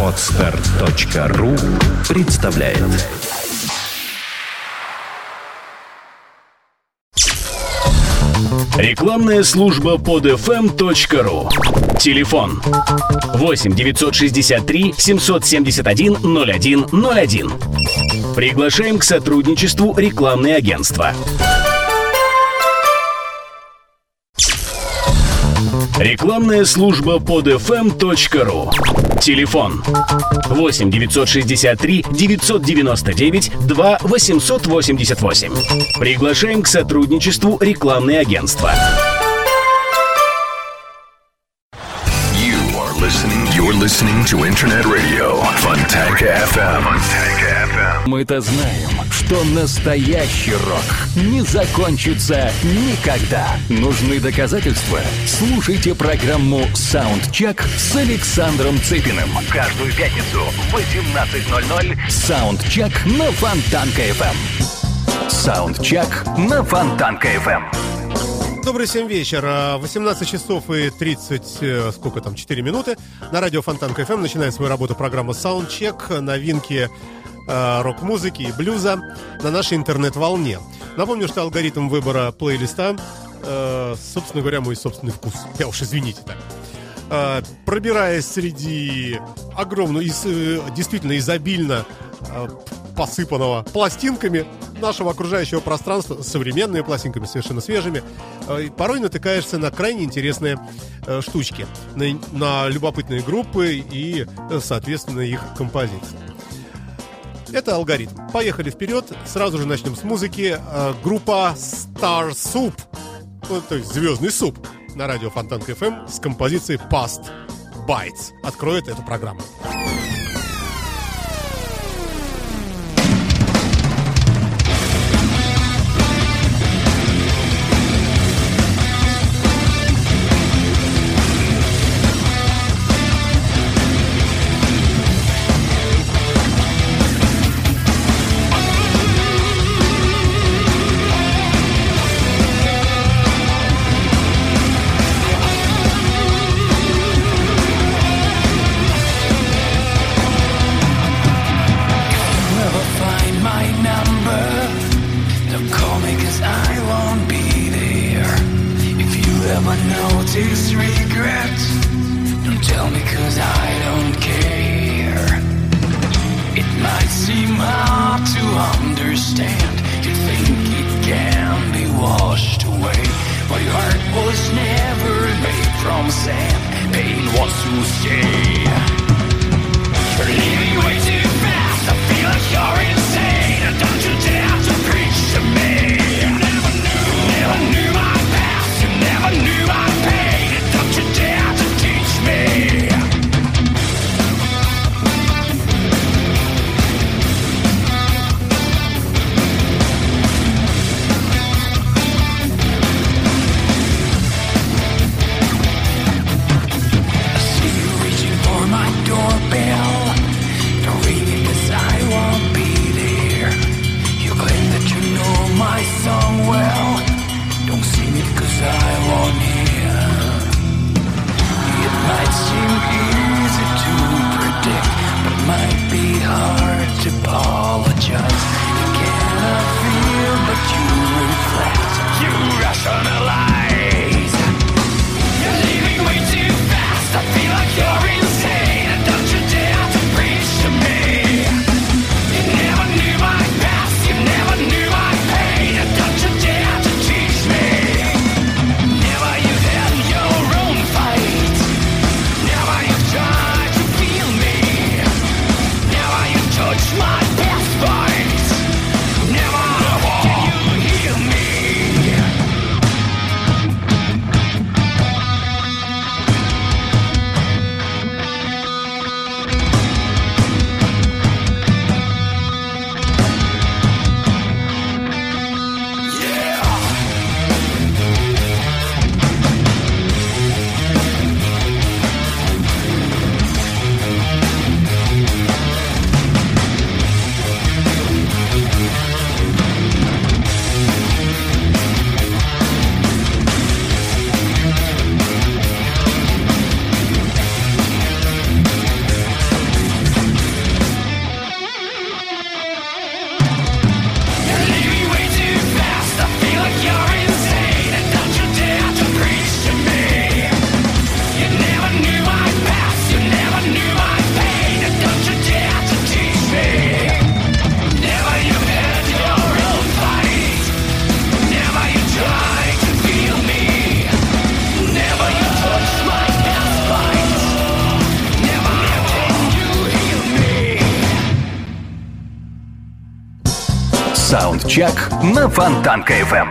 Отстар.ру представляет. Рекламная служба подфм.ру Телефон 8 963 771 0101 Приглашаем к сотрудничеству рекламные агентства. Рекламная служба подфм.ру Телефон 8 963 999 2 888. Приглашаем к сотрудничеству рекламные агентства. You are listening. You're listening to Internet Radio Fontanka FM. FM. Мы-то знаем, что настоящий рок не закончится никогда. Нужны доказательства? Слушайте программу «Саундчек» с Александром Цыпиным. Каждую пятницу в 18.00 «Саундчек» на Фонтанка-ФМ. «Саундчек» на Фонтанка-ФМ. Добрый всем вечер. А, 18 часов и 30, э, сколько там, 4 минуты. На радио Фонтанка ФМ начинает свою работу программа Soundcheck. Новинки э, рок-музыки и блюза на нашей интернет-волне. Напомню, что алгоритм выбора плейлиста, э, собственно говоря, мой собственный вкус. Я уж извините так. Э, пробираясь среди огромного, из, э, действительно изобильно посыпанного пластинками нашего окружающего пространства, современными пластинками, совершенно свежими, порой натыкаешься на крайне интересные штучки, на, на любопытные группы и, соответственно, их композиции. Это алгоритм. Поехали вперед. Сразу же начнем с музыки. Э, Группа Star Soup. То есть звездный суп на радио Фонтан КФМ с композицией Past Bites. Откроет эту программу. На Фонтанка FM.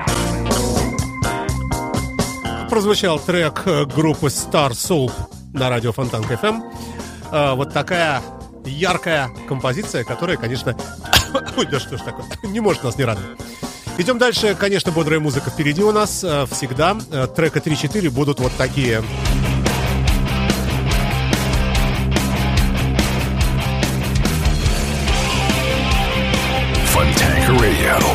Прозвучал трек э, группы Star Soul на радио Фонтанка FM. Э, Вот такая яркая композиция, которая, конечно... Ой, да что ж такое? Не может нас не радовать. Идем дальше. Конечно, бодрая музыка впереди у нас э, всегда. Трека 3-4 будут вот такие. Funtank Radio.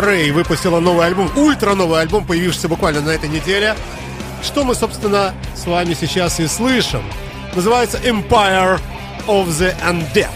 Ray выпустила новый альбом, ультра новый альбом, появившийся буквально на этой неделе. Что мы, собственно, с вами сейчас и слышим. Называется Empire of the Undead.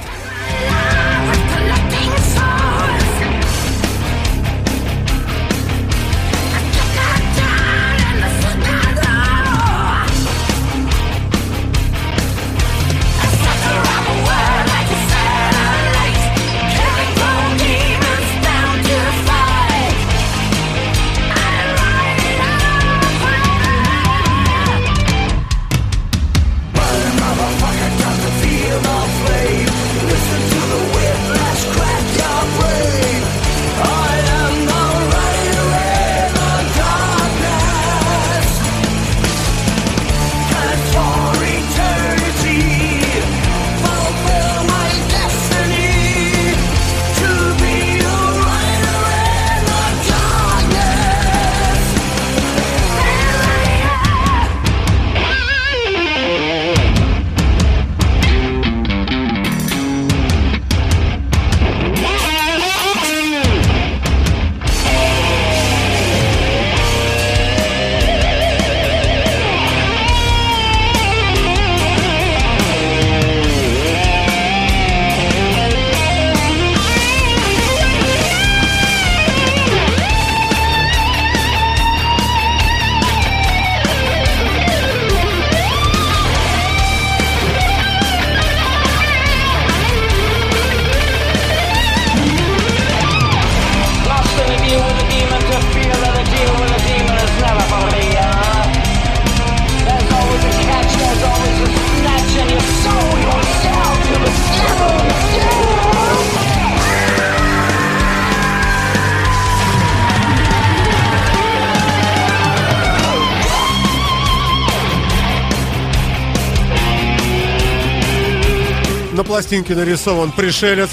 На пластинке нарисован пришелец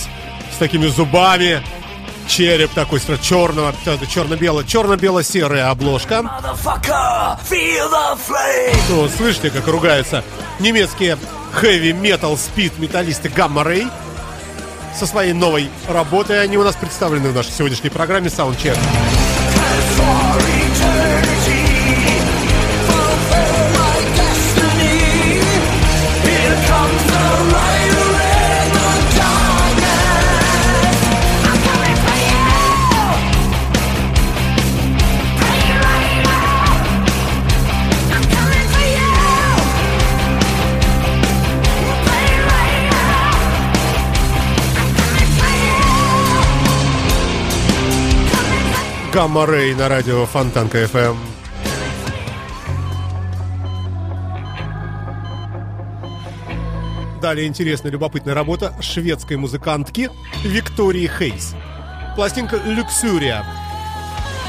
с такими зубами. Череп такой черного, черно-бело, черно-бело-серая обложка. Ну, слышите, как ругаются немецкие хэви метал спид металлисты Gamma Ray со своей новой работой. Они у нас представлены в нашей сегодняшней программе Soundcheck. Gamma Ray на радио Фонтанка FM. Далее интересная, любопытная работа шведской музыкантки Виктории Хейс. Пластинка «Люксурия».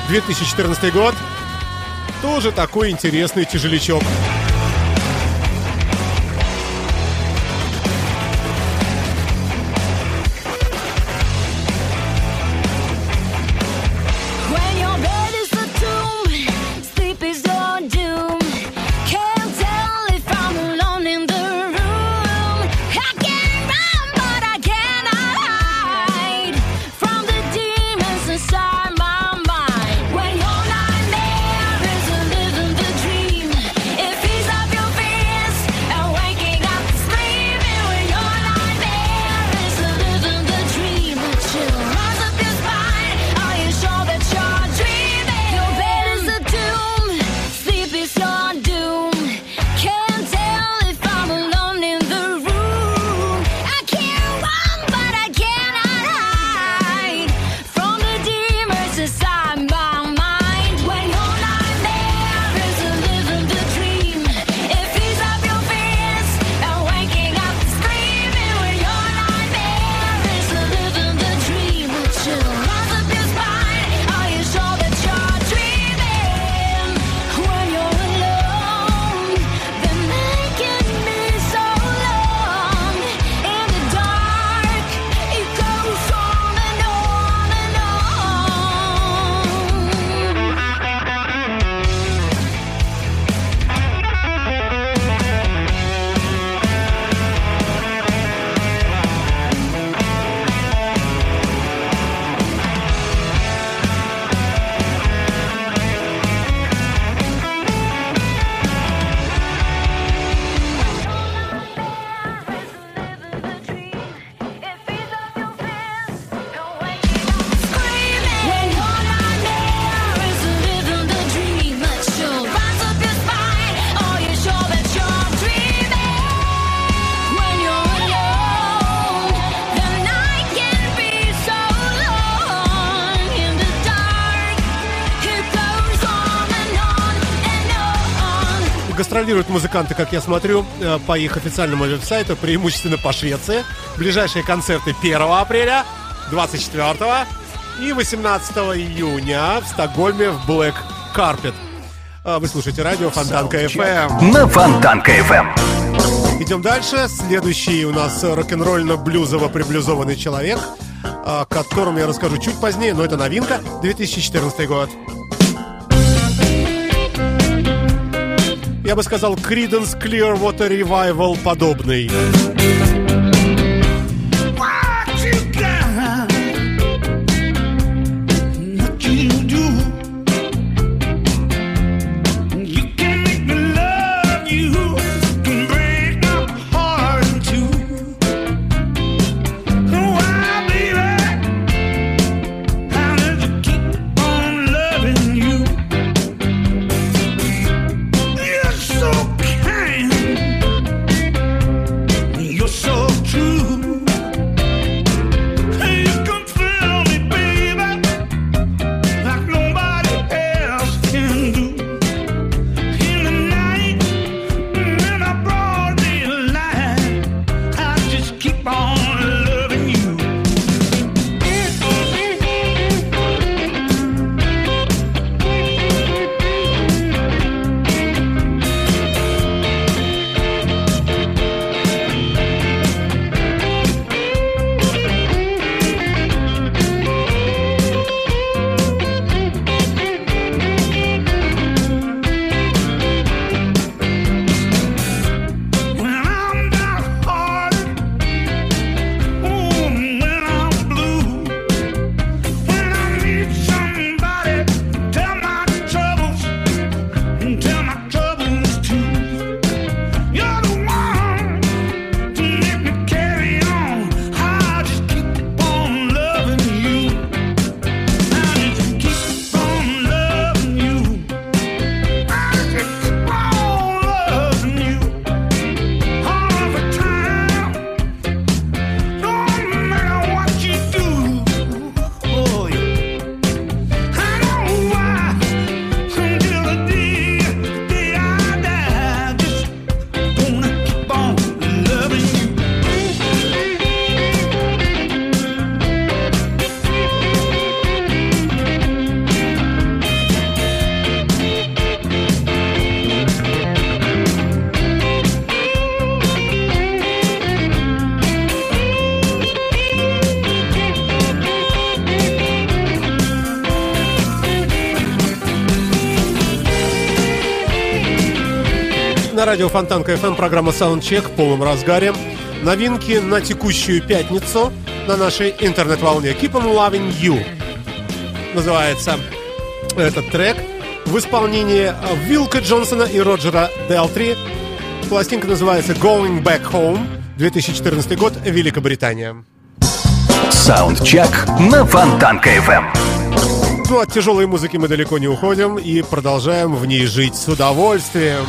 2014 год. Тоже такой интересный тяжелячок. Гастролируют музыканты, как я смотрю, э, по их официальному веб-сайту, преимущественно по Швеции. Ближайшие концерты 1 апреля, 24 и 18 июня в Стокгольме в Black Carpet. А, Вы слушаете радио Фонтанка FM. На Фонтанка FM. Идем дальше. Следующий у нас рок-н-ролльно-блюзово-приблюзованный человек, о котором я расскажу чуть позднее, но это новинка, 2014 год. Я бы сказал, Creedence Clearwater Revival подобный. Радио Фонтанка FM программа Soundcheck в полном разгаре. Новинки на текущую пятницу на нашей интернет-волне. Keep on Loving You называется этот трек в исполнении Вилка Джонсона и Роджера Делтри. Пластинка называется Going Back Home 2014 год, Великобритания. Саундчек на Фонтанка FM. Ну, от тяжелой музыки мы далеко не уходим и продолжаем в ней жить с удовольствием.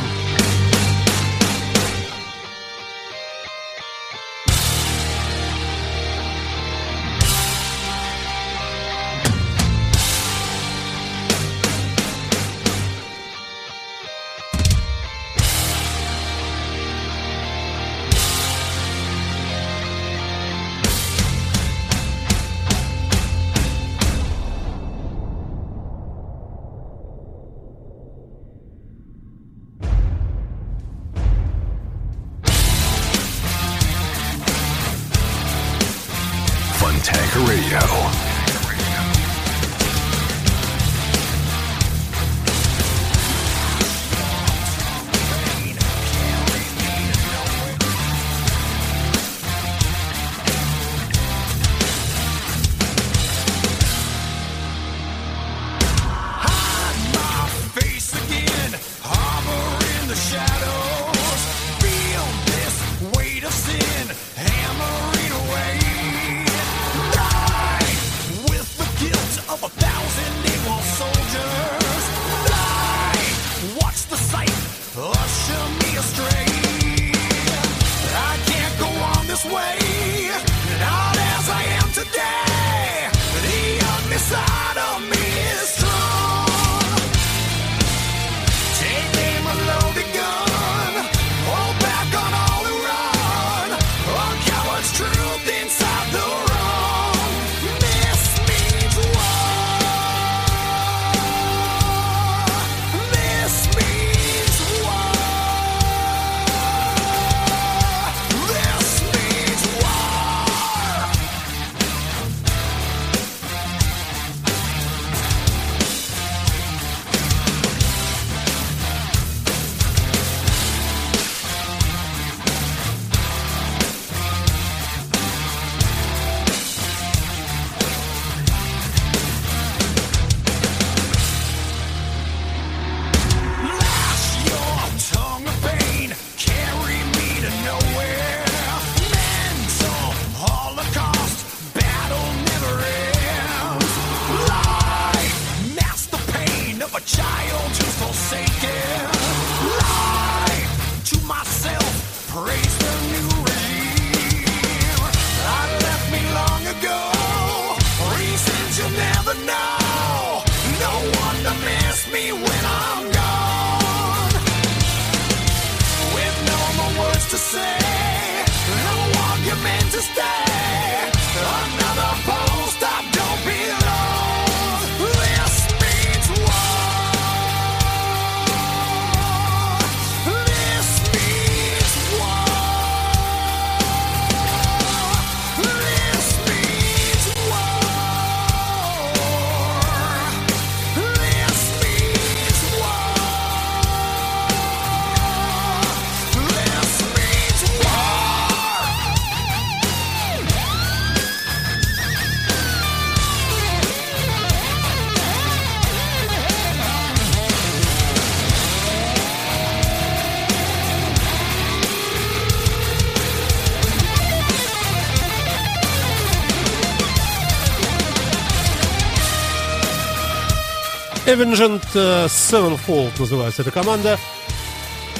Avenged Sevenfold называется эта команда.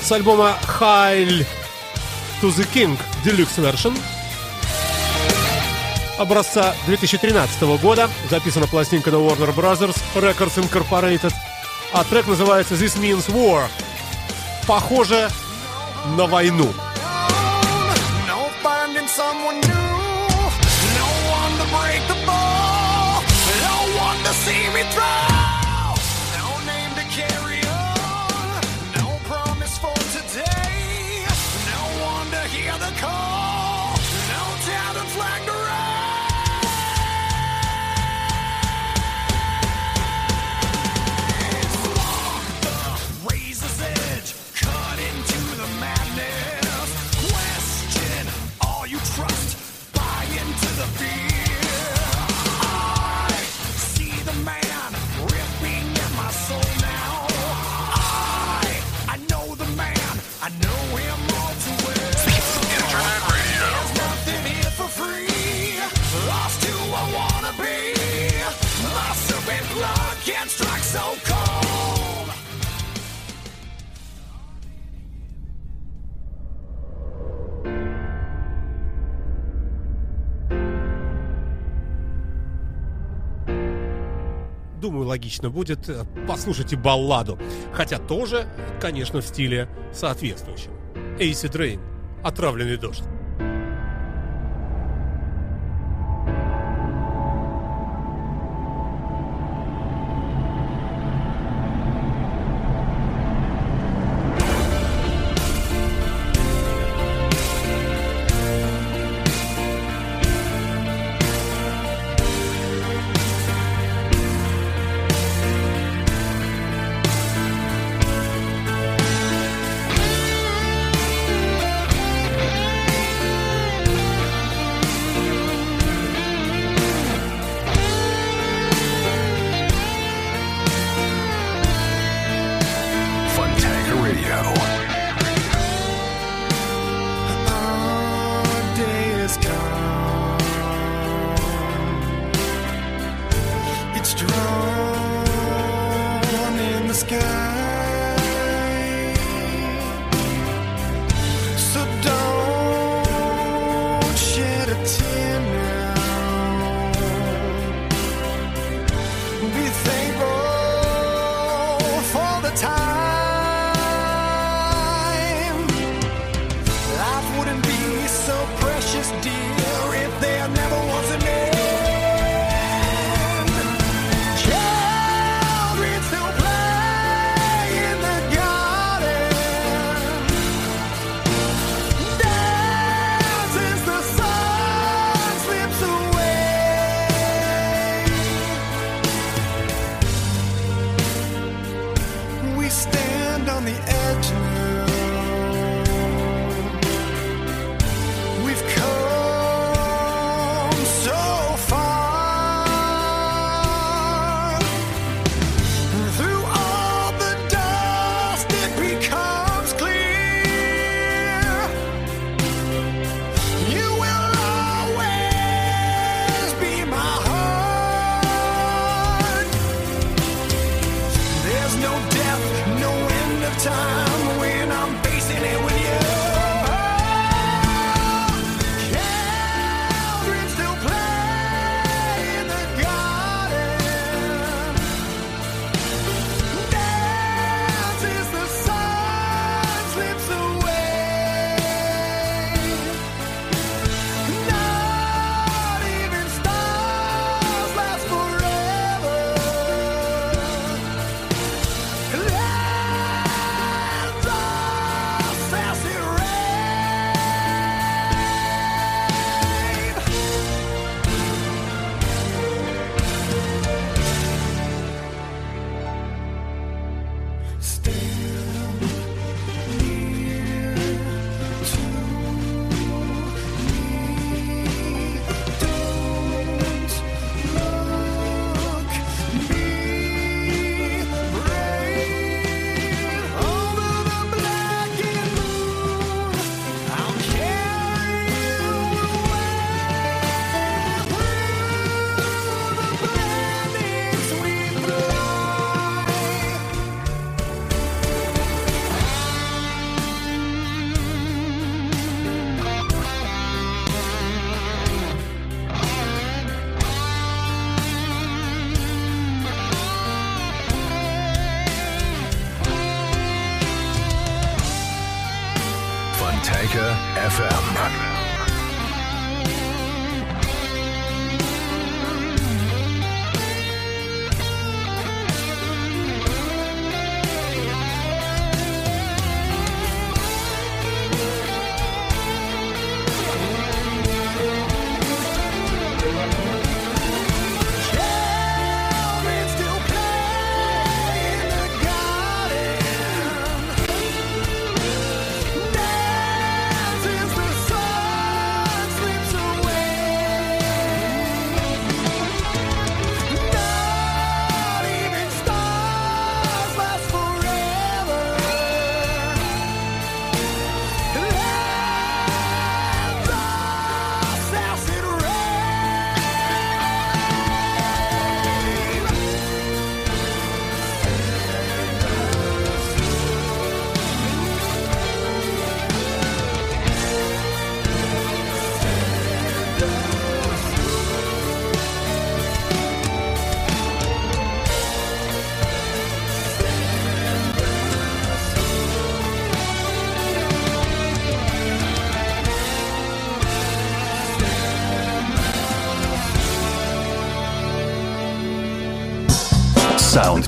С альбома Hail to the King Deluxe Version образца 2013 года. Записана пластинка на Warner Brothers Records Incorporated. А трек называется This Means War. Похоже на войну. See me through думаю, логично будет э, послушать и балладу, хотя тоже, конечно, в стиле соответствующем. Эйси Дрейн «Отравленный дождь».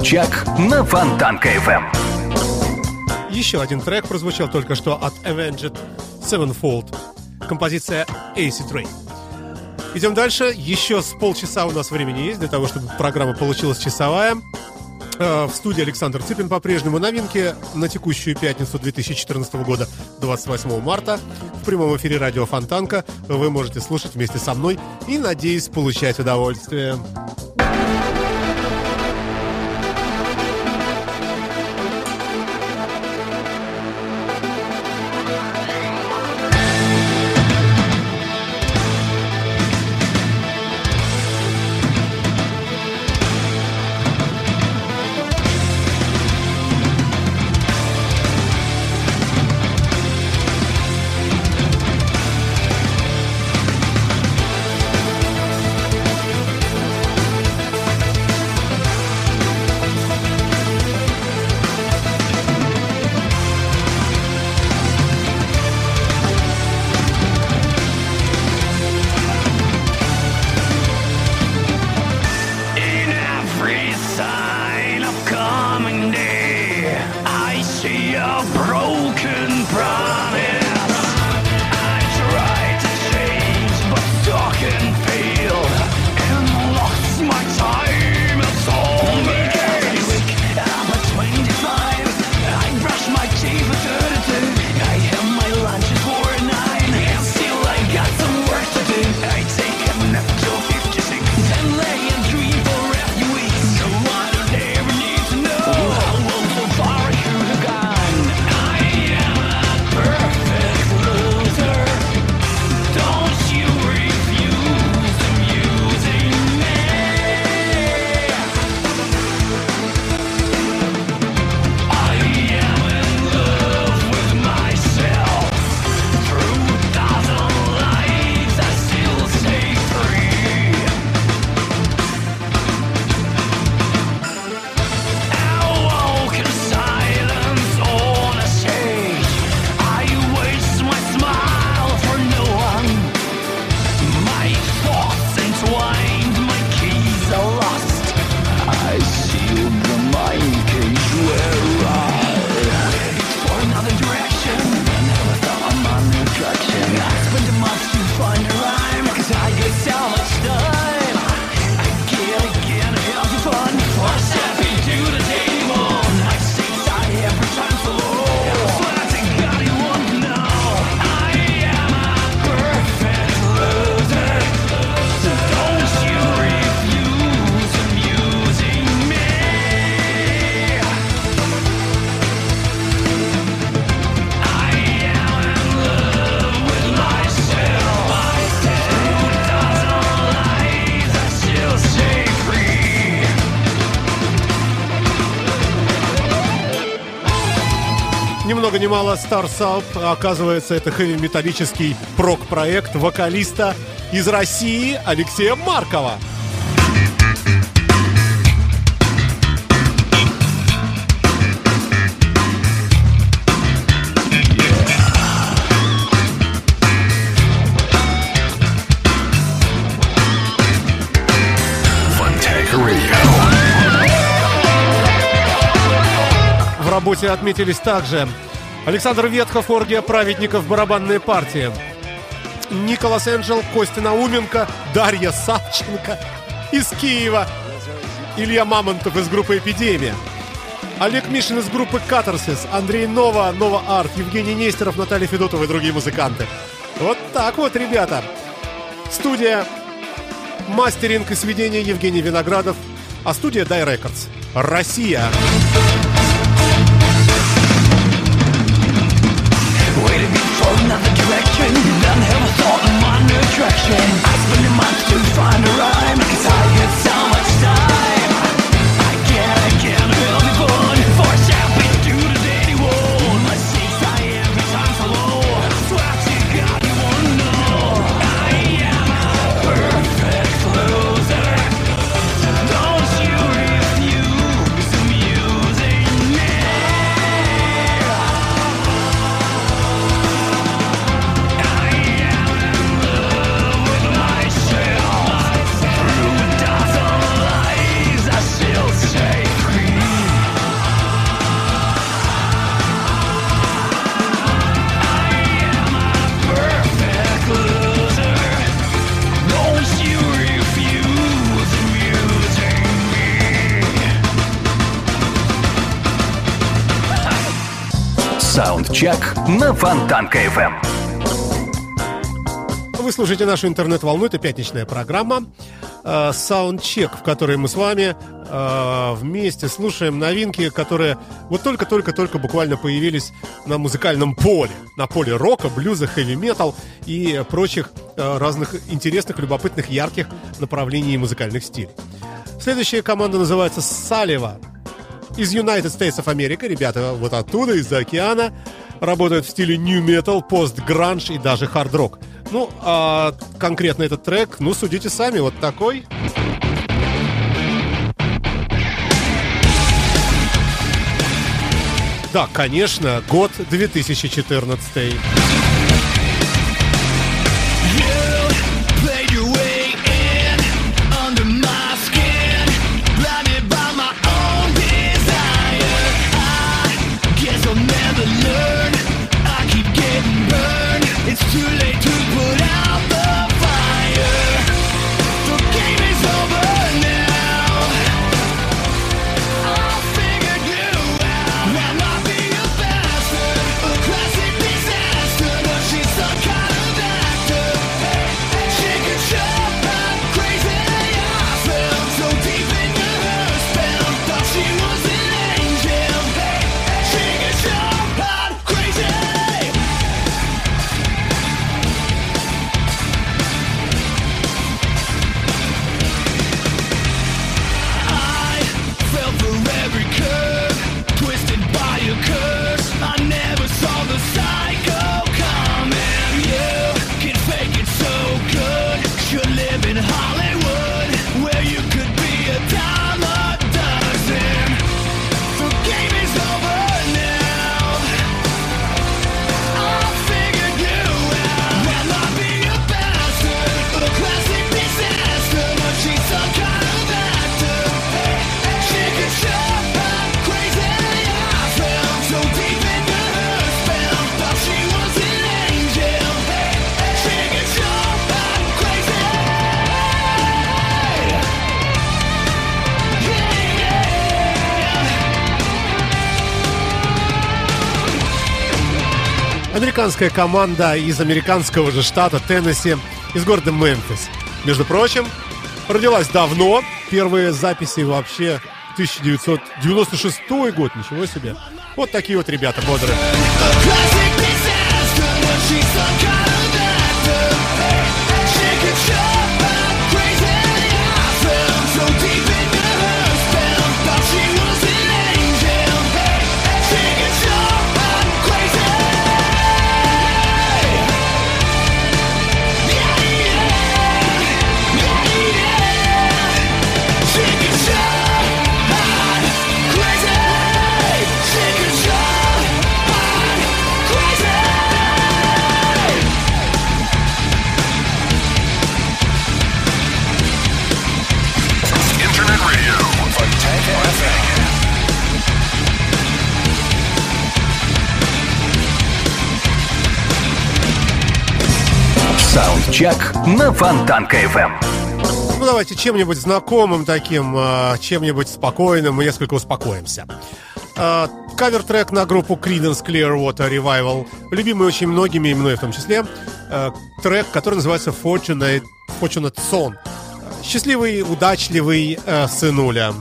Чак на Фонтанка FM. Еще один трек прозвучал только что от Avenged Sevenfold. Композиция Acid Rain. Идем дальше. Еще с полчаса у нас времени есть для того, чтобы программа получилась часовая. Э, в студии Александр Цыпин по-прежнему новинки на текущую пятницу 2014 года, 28 марта. В прямом эфире радио Фонтанка вы можете слушать вместе со мной и, надеюсь, получать удовольствие. понимала, Star оказывается, это хэви-металлический прок-проект вокалиста из России Алексея Маркова. В работе отметились также Александр Ветхов, Оргия Праведников, барабанная партия. Николас Энджел, Костя Науменко, Дарья Савченко из Киева. Илья Мамонтов из группы «Эпидемия». Олег Мишин из группы «Катарсис», Андрей Нова, Нова Арт, Евгений Нестеров, Наталья Федотова и другие музыканты. Вот так вот, ребята. Студия мастеринг и сведение Евгений Виноградов, а студия Дай Рекордс. Россия. I spend a month to find a rhyme. Cause I get Саундчек на Фонтанка FM. Вы слушаете нашу интернет-волну, это пятничная программа э, Soundcheck, в которой мы с вами э, вместе слушаем новинки, которые вот только-только-только буквально появились на музыкальном поле. На поле рока, блюза, хэви-метал и прочих э, разных интересных, любопытных, ярких направлений музыкальных стилей. Следующая команда называется «Салева» из United States of America. Ребята вот оттуда, из-за океана, работают в стиле New Metal, пост-гранж и даже хард-рок. Ну, а конкретно этот трек, ну, судите сами, вот такой. Да, конечно, год 2014. Американская команда из американского же штата Теннесси, из города Мемфис. Между прочим, родилась давно. Первые записи вообще 1996 год, ничего себе. Вот такие вот ребята бодрые. Собчак на Фонтанка FM. Эм. Ну, давайте чем-нибудь знакомым таким, а, чем-нибудь спокойным мы несколько успокоимся. А, кавер-трек на группу Creedence Clearwater Revival, любимый очень многими, и мной в том числе, а, трек, который называется Fortunate, Fortunate Son. Счастливый, удачливый сынуля.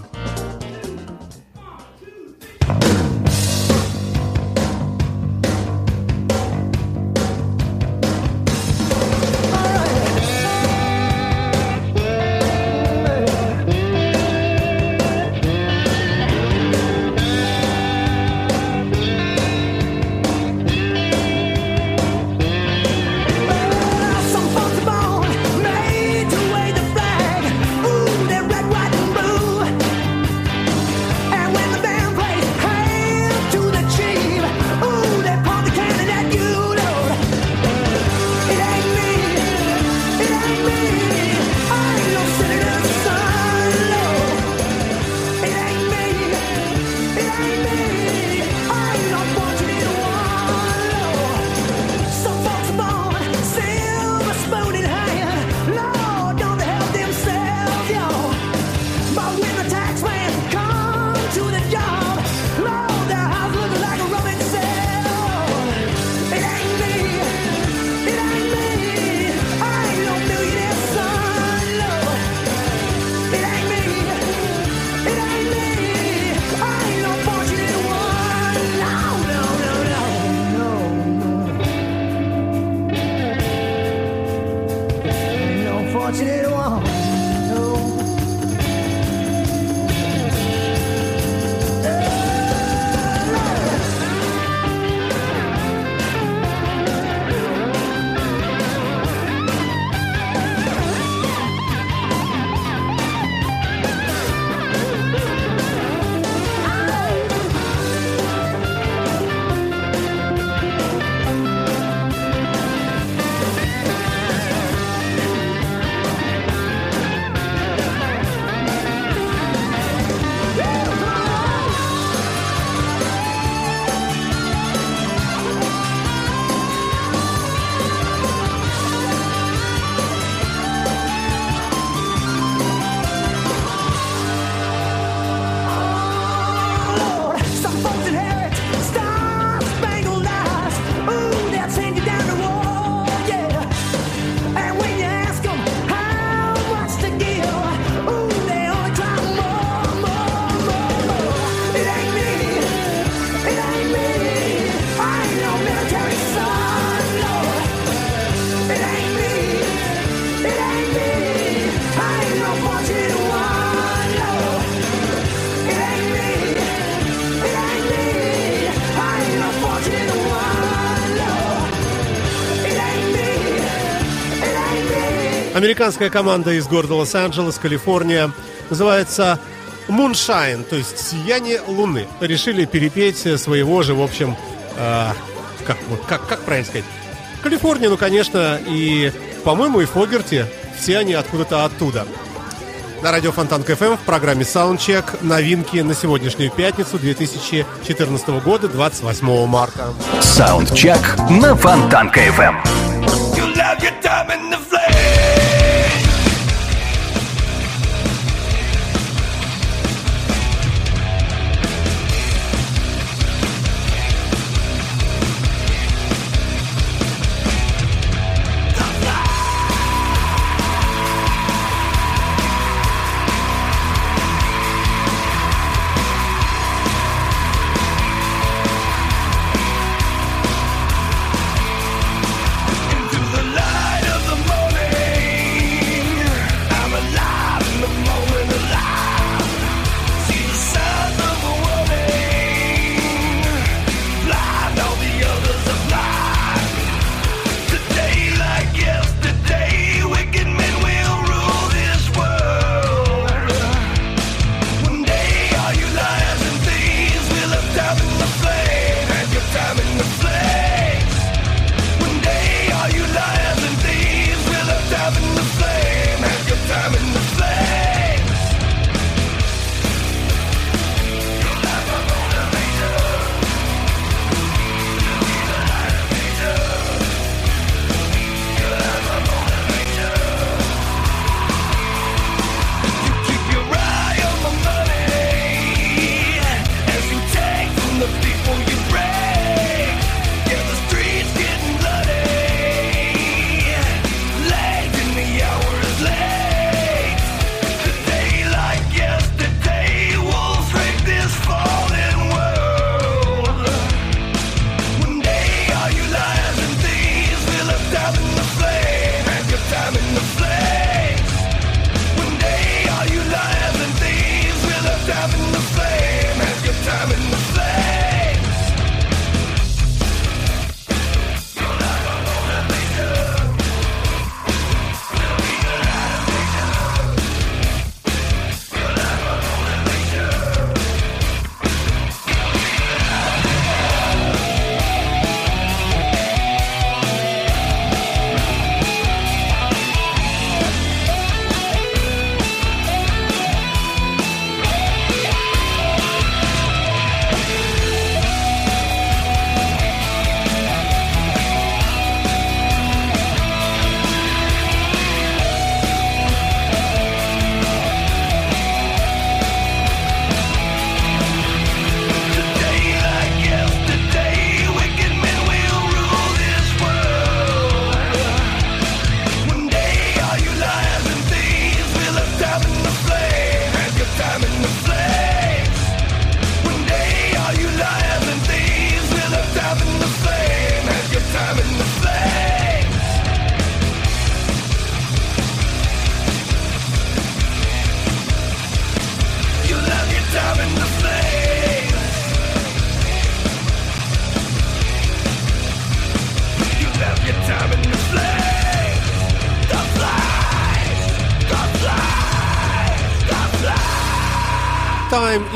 Американская команда из города Лос-Анджелес, Калифорния, называется Moonshine, то есть «Сияние луны». Решили перепеть своего же, в общем, э, как, как, как правильно сказать, Калифорнии, ну, конечно, и, по-моему, и Фогерти. Все они откуда-то оттуда. На радио Фонтанка ФМ в программе «Саундчек» новинки на сегодняшнюю пятницу 2014 года, 28 марта. «Саундчек» на Фонтан КФМ. You love your time in the flame.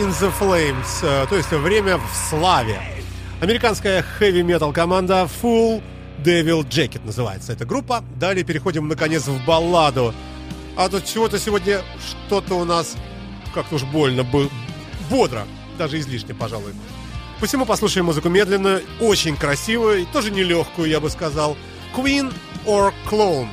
In the Flames, э, то есть время в славе. Американская хэви-метал команда Full Devil Jacket называется эта группа. Далее переходим, наконец, в балладу. А тут чего-то сегодня что-то у нас как-то уж больно бодро, даже излишне, пожалуй. Посему послушаем музыку медленную, очень красивую, и тоже нелегкую, я бы сказал. Queen or Clone.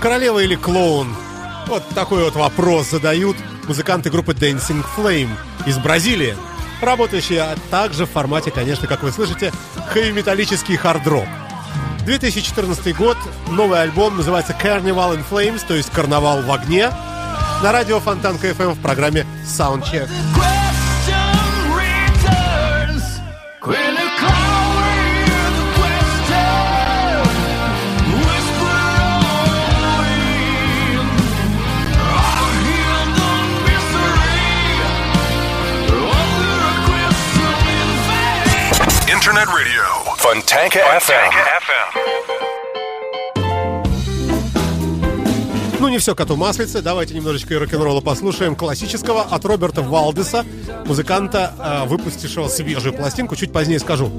Королева или клоун? Вот такой вот вопрос задают музыканты группы Dancing Flame из Бразилии, работающие также в формате, конечно, как вы слышите, хэви-металлический хард-рок. 2014 год, новый альбом называется Carnival in Flames, то есть «Карнавал в огне», на радио Фонтанка FM в программе Soundcheck. Internet radio. Fontanka FM. Ну, не все коту маслице. Давайте немножечко и рок-н-ролла послушаем классического от Роберта Валдеса, музыканта, э, выпустившего свежую пластинку. Чуть позднее скажу.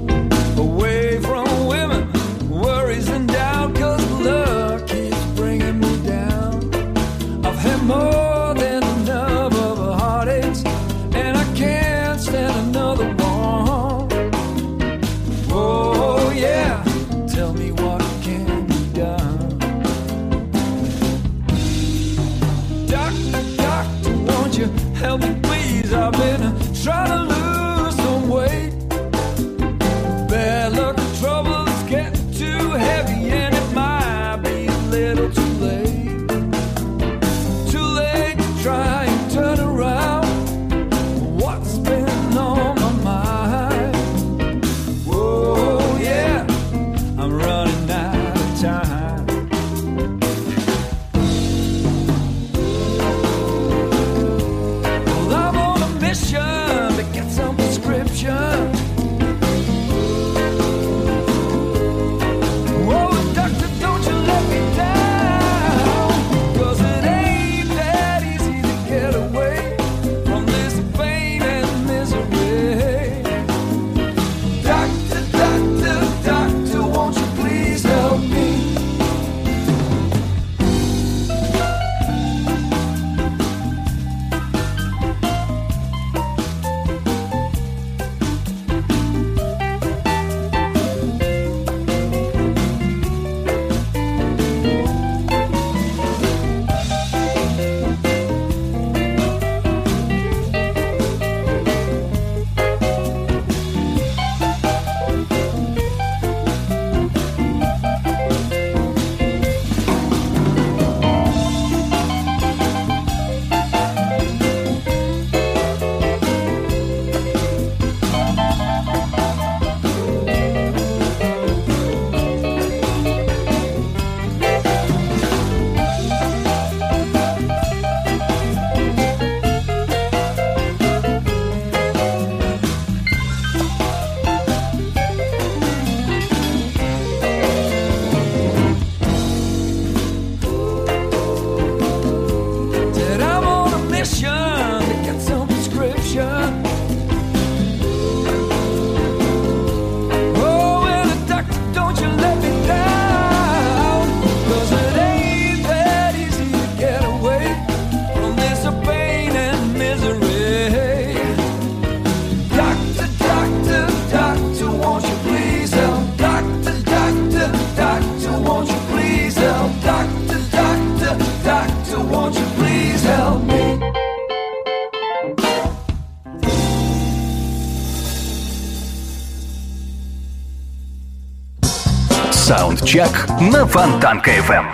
Саундчек на Фонтанка FM.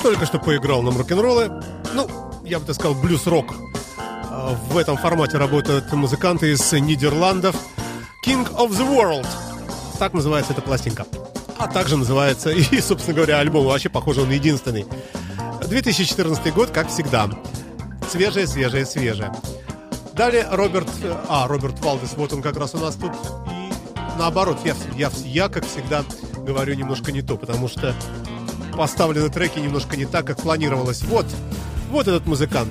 Только что поиграл нам рок-н-роллы. Ну, я бы так сказал, блюз-рок. А, В этом формате работают музыканты из Нидерландов. King of the World. Так называется эта пластинка. А также называется и, собственно говоря, альбом. Вообще, похоже, он единственный. 2014 год, как всегда. Свежее, свежее, свежее. Далее Роберт... А, Роберт Валдес, вот он как раз у нас тут. И наоборот, я, я, я, как всегда, говорю немножко не то, потому что поставлены треки немножко не так, как планировалось. Вот, вот этот музыкант.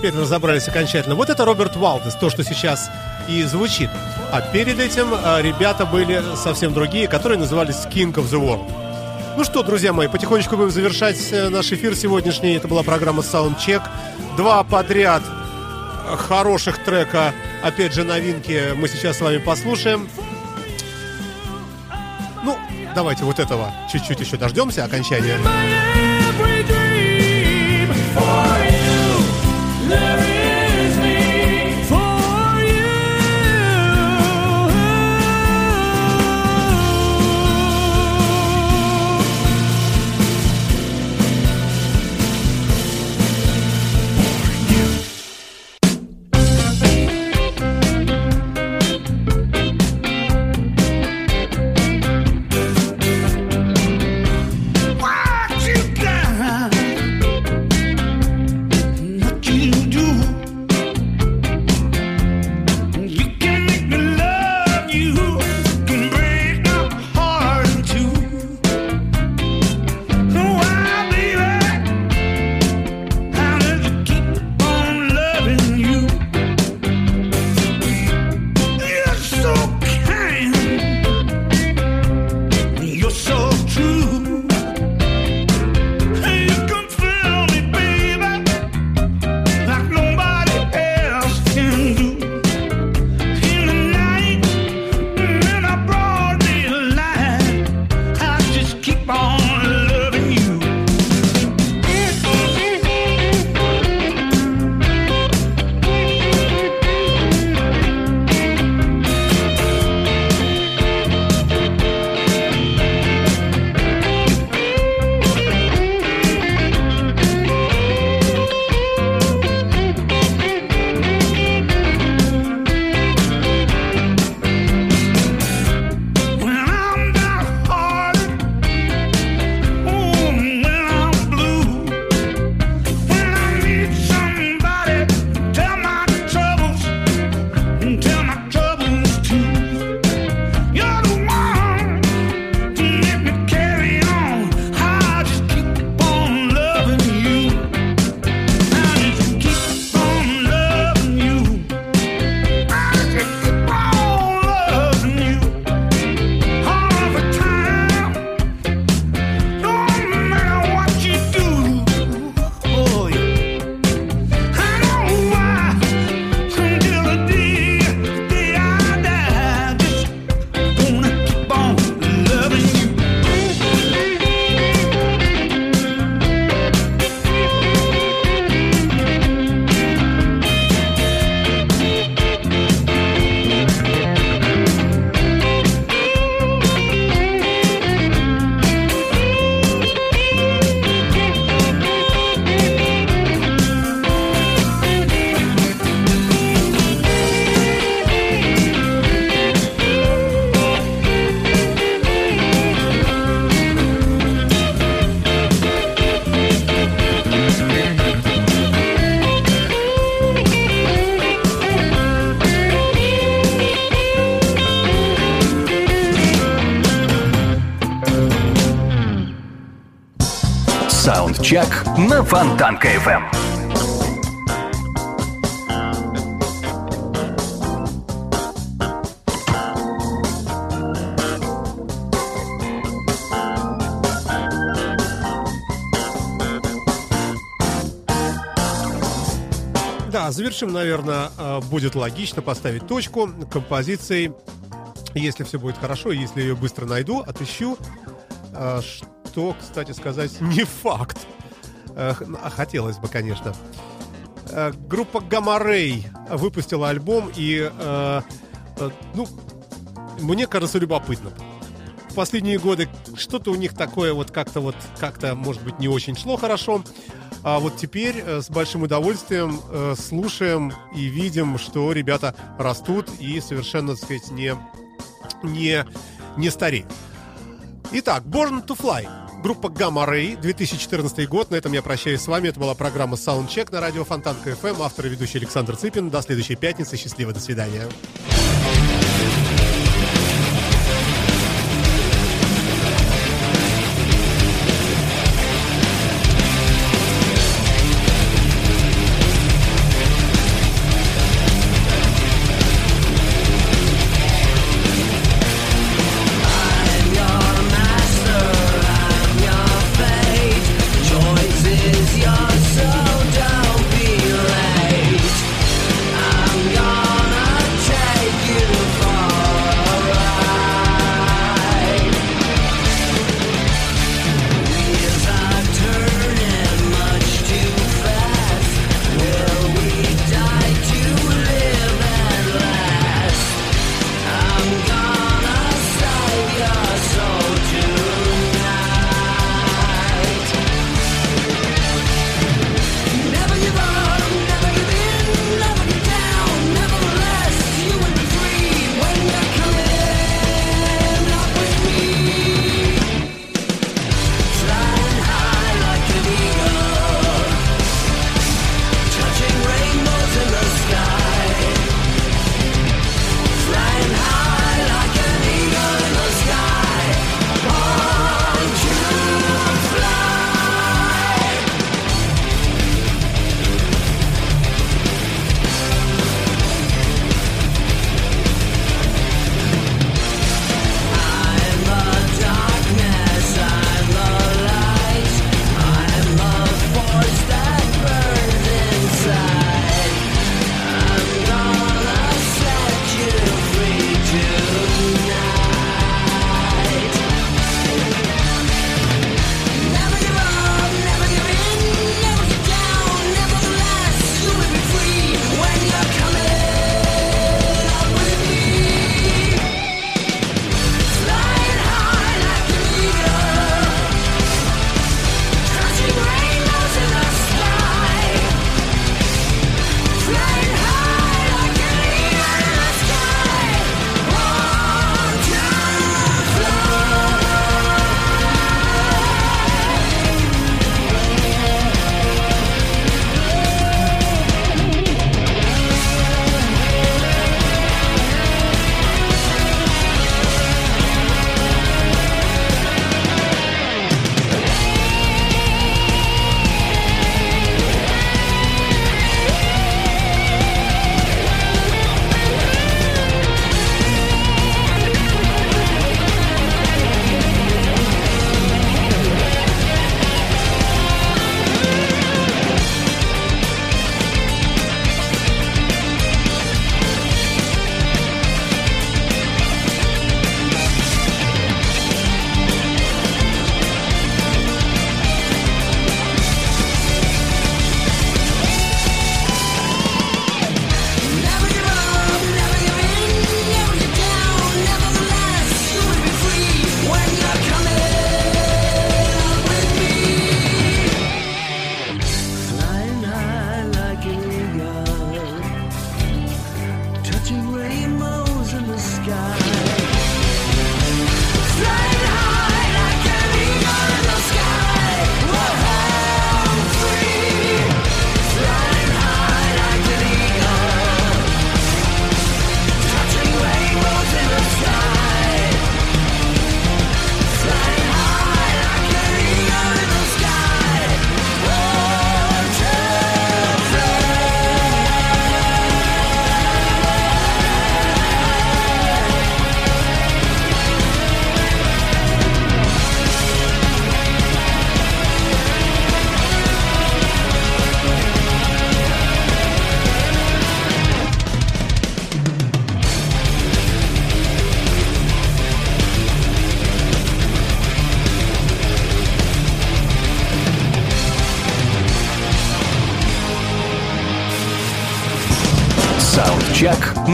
Теперь разобрались окончательно. Вот это Роберт Валдес, то, что сейчас и звучит. А перед этим а, ребята были совсем другие, которые назывались King of the World. Ну что, друзья мои, потихонечку будем завершать э, наш эфир сегодняшний. Это была программа Soundcheck. Два подряд э, хороших трека, опять же, новинки мы сейчас с вами послушаем. Ну, давайте вот этого чуть-чуть еще дождемся окончания. There is Саундчек на Фонтанка FM. Да, завершим, наверное, э, будет логично поставить точку композицией. Если все будет хорошо, если ее быстро найду, отыщу. Э, Что, кстати сказать, не факт. Э, х- а Хотелось бы, конечно. Э, Группа Ray выпустила альбом, и, э, ну, мне кажется, любопытно. В последние годы что-то у них такое вот как-то вот, как-то, может быть, не очень шло хорошо. А вот теперь с большим удовольствием слушаем и видим, что ребята растут и совершенно, так сказать, не, не, не стареют. Итак, Born to Fly. Группа Gamma Ray, 2014 год. На этом я прощаюсь с вами. Это была программа Soundcheck на радио Фонтанка FM. Автор и ведущий Александр Цыпин. До следующей пятницы. Счастливо, до свидания.